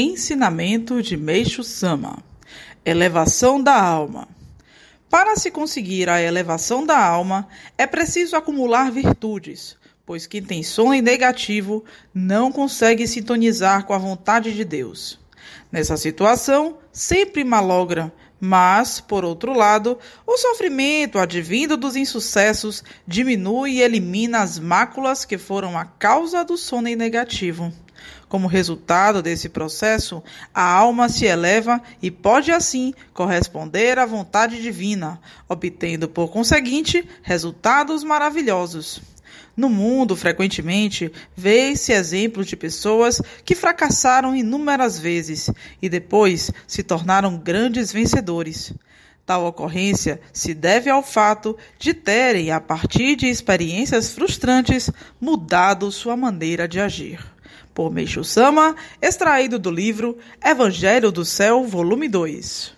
Ensinamento de Meixo Sama Elevação da alma. Para se conseguir a elevação da alma, é preciso acumular virtudes, pois quem tem sono negativo não consegue sintonizar com a vontade de Deus. Nessa situação, sempre malogra, mas, por outro lado, o sofrimento advindo dos insucessos diminui e elimina as máculas que foram a causa do sono negativo. Como resultado desse processo, a alma se eleva e pode assim corresponder à vontade divina, obtendo por conseguinte resultados maravilhosos. No mundo, frequentemente, vê-se exemplos de pessoas que fracassaram inúmeras vezes e depois se tornaram grandes vencedores. Tal ocorrência se deve ao fato de terem, a partir de experiências frustrantes, mudado sua maneira de agir por Meixo Sama, extraído do livro Evangelho do Céu, volume 2.